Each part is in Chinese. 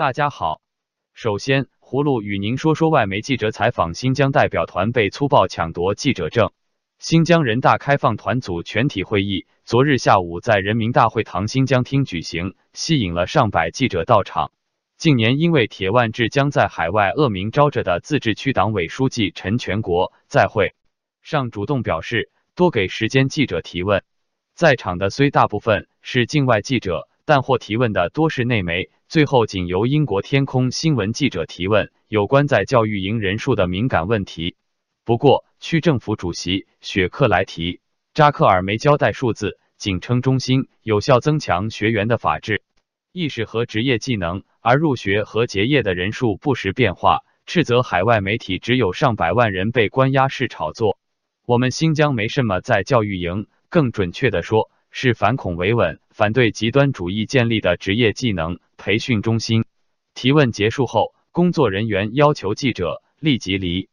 大家好，首先，葫芦与您说说外媒记者采访新疆代表团被粗暴抢夺记者证。新疆人大开放团组全体会议昨日下午在人民大会堂新疆厅举行，吸引了上百记者到场。近年因为铁腕治疆在海外恶名昭着的自治区党委书记陈全国在会上主动表示，多给时间记者提问。在场的虽大部分是境外记者，但获提问的多是内媒。最后仅由英国天空新闻记者提问有关在教育营人数的敏感问题。不过，区政府主席雪克莱提扎克尔没交代数字，仅称中心有效增强学员的法治意识和职业技能，而入学和结业的人数不时变化，斥责海外媒体只有上百万人被关押是炒作。我们新疆没什么在教育营，更准确的说是反恐维稳、反对极端主义建立的职业技能培训中心。提问结束后，工作人员要求记者立即离。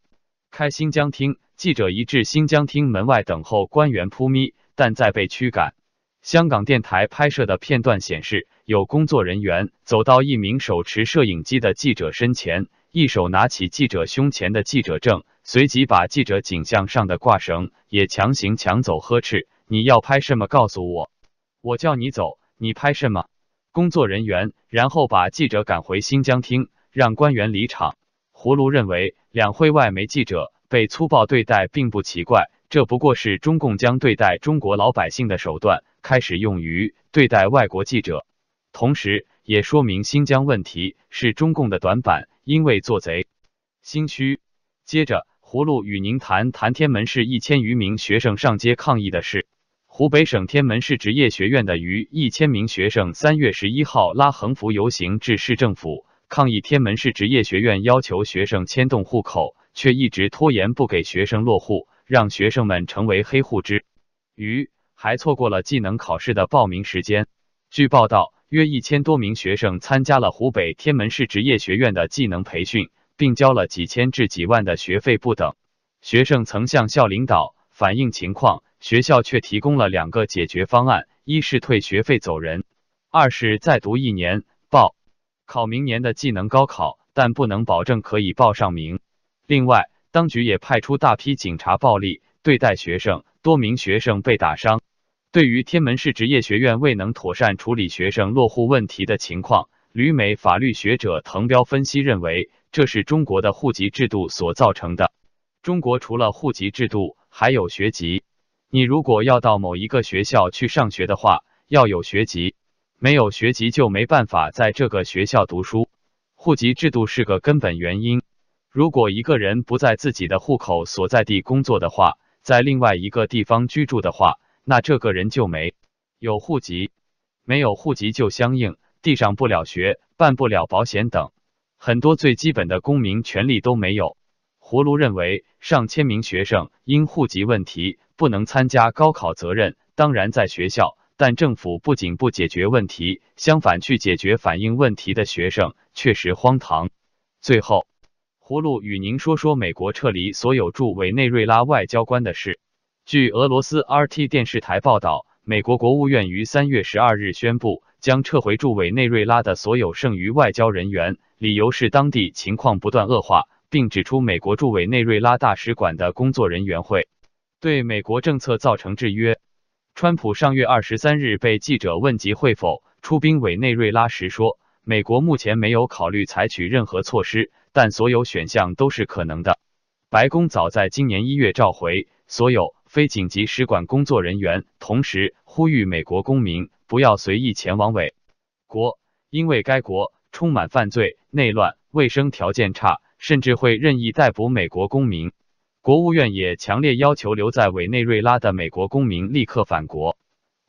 开新疆厅，记者一至新疆厅门外等候官员扑咪，但再被驱赶。香港电台拍摄的片段显示，有工作人员走到一名手持摄影机的记者身前，一手拿起记者胸前的记者证，随即把记者颈项上的挂绳也强行抢走，呵斥：“你要拍什么？告诉我，我叫你走，你拍什么？”工作人员然后把记者赶回新疆厅，让官员离场。葫芦认为，两会外媒记者被粗暴对待并不奇怪，这不过是中共将对待中国老百姓的手段开始用于对待外国记者，同时也说明新疆问题是中共的短板，因为做贼心虚。接着，葫芦与您谈谈天门市一千余名学生上街抗议的事。湖北省天门市职业学院的逾一千名学生三月十一号拉横幅游行至市政府。抗议天门市职业学院要求学生迁动户口，却一直拖延不给学生落户，让学生们成为黑户之余，还错过了技能考试的报名时间。据报道，约一千多名学生参加了湖北天门市职业学院的技能培训，并交了几千至几万的学费不等。学生曾向校领导反映情况，学校却提供了两个解决方案：一是退学费走人，二是再读一年报。考明年的技能高考，但不能保证可以报上名。另外，当局也派出大批警察暴力对待学生，多名学生被打伤。对于天门市职业学院未能妥善处理学生落户问题的情况，旅美法律学者滕彪分析认为，这是中国的户籍制度所造成的。中国除了户籍制度，还有学籍。你如果要到某一个学校去上学的话，要有学籍。没有学籍就没办法在这个学校读书，户籍制度是个根本原因。如果一个人不在自己的户口所在地工作的话，在另外一个地方居住的话，那这个人就没有户籍。没有户籍就相应地上不了学，办不了保险等，很多最基本的公民权利都没有。葫芦认为，上千名学生因户籍问题不能参加高考，责任当然在学校。但政府不仅不解决问题，相反去解决反映问题的学生，确实荒唐。最后，葫芦与您说说美国撤离所有驻委内瑞拉外交官的事。据俄罗斯 RT 电视台报道，美国国务院于三月十二日宣布，将撤回驻委内瑞拉的所有剩余外交人员，理由是当地情况不断恶化，并指出美国驻委内瑞拉大使馆的工作人员会对美国政策造成制约。川普上月二十三日被记者问及会否出兵委内瑞拉时说：“美国目前没有考虑采取任何措施，但所有选项都是可能的。”白宫早在今年一月召回所有非紧急使馆工作人员，同时呼吁美国公民不要随意前往委国，因为该国充满犯罪、内乱、卫生条件差，甚至会任意逮捕美国公民。国务院也强烈要求留在委内瑞拉的美国公民立刻返国。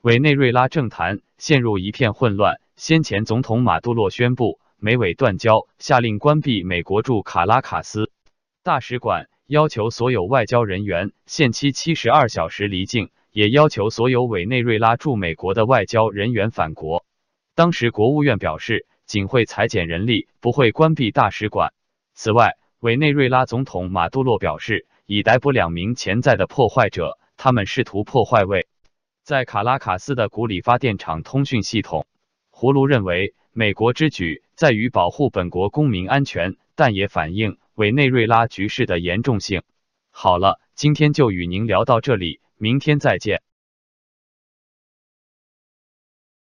委内瑞拉政坛陷入一片混乱。先前总统马杜洛宣布美委断交，下令关闭美国驻卡拉卡斯大使馆，要求所有外交人员限期七十二小时离境，也要求所有委内瑞拉驻美国的外交人员返国。当时国务院表示，仅会裁减人力，不会关闭大使馆。此外，委内瑞拉总统马杜洛表示。已逮捕两名潜在的破坏者，他们试图破坏位在卡拉卡斯的古里发电厂通讯系统。葫芦认为，美国之举在于保护本国公民安全，但也反映委内瑞拉局势的严重性。好了，今天就与您聊到这里，明天再见。